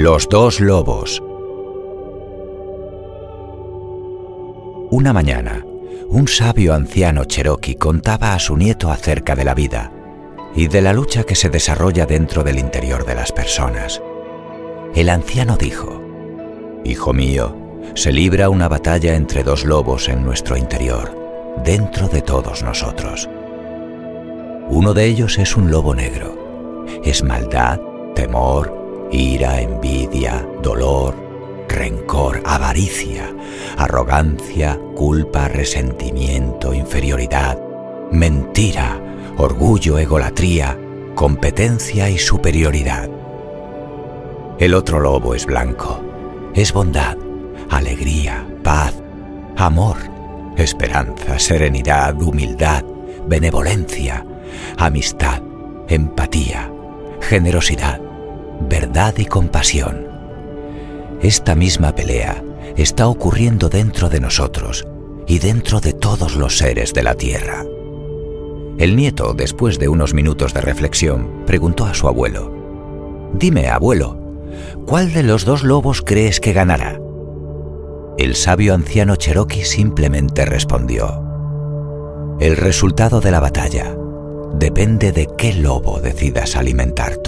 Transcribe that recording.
Los dos lobos. Una mañana, un sabio anciano cherokee contaba a su nieto acerca de la vida y de la lucha que se desarrolla dentro del interior de las personas. El anciano dijo, Hijo mío, se libra una batalla entre dos lobos en nuestro interior, dentro de todos nosotros. Uno de ellos es un lobo negro. Es maldad, temor, ira, envidia, dolor, rencor, avaricia, arrogancia, culpa, resentimiento, inferioridad, mentira, orgullo, egolatría, competencia y superioridad. El otro lobo es blanco, es bondad, alegría, paz, amor, esperanza, serenidad, humildad, benevolencia, amistad, empatía, generosidad, verdad y compasión. Esta misma pelea está ocurriendo dentro de nosotros y dentro de todos los seres de la Tierra. El nieto, después de unos minutos de reflexión, preguntó a su abuelo, Dime, abuelo, ¿cuál de los dos lobos crees que ganará? El sabio anciano Cherokee simplemente respondió, El resultado de la batalla depende de qué lobo decidas alimentar tú.